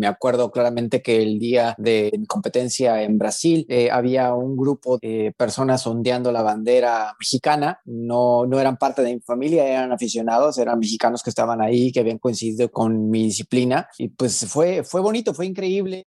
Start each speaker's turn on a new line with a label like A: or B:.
A: me acuerdo claramente que el día de mi competencia en Brasil eh, había un grupo de personas ondeando la bandera mexicana, no, no eran parte de mi familia, eran aficionados, eran mexicanos que estaban ahí, que habían coincidido con mi disciplina. Y pues fue, fue bonito, fue increíble.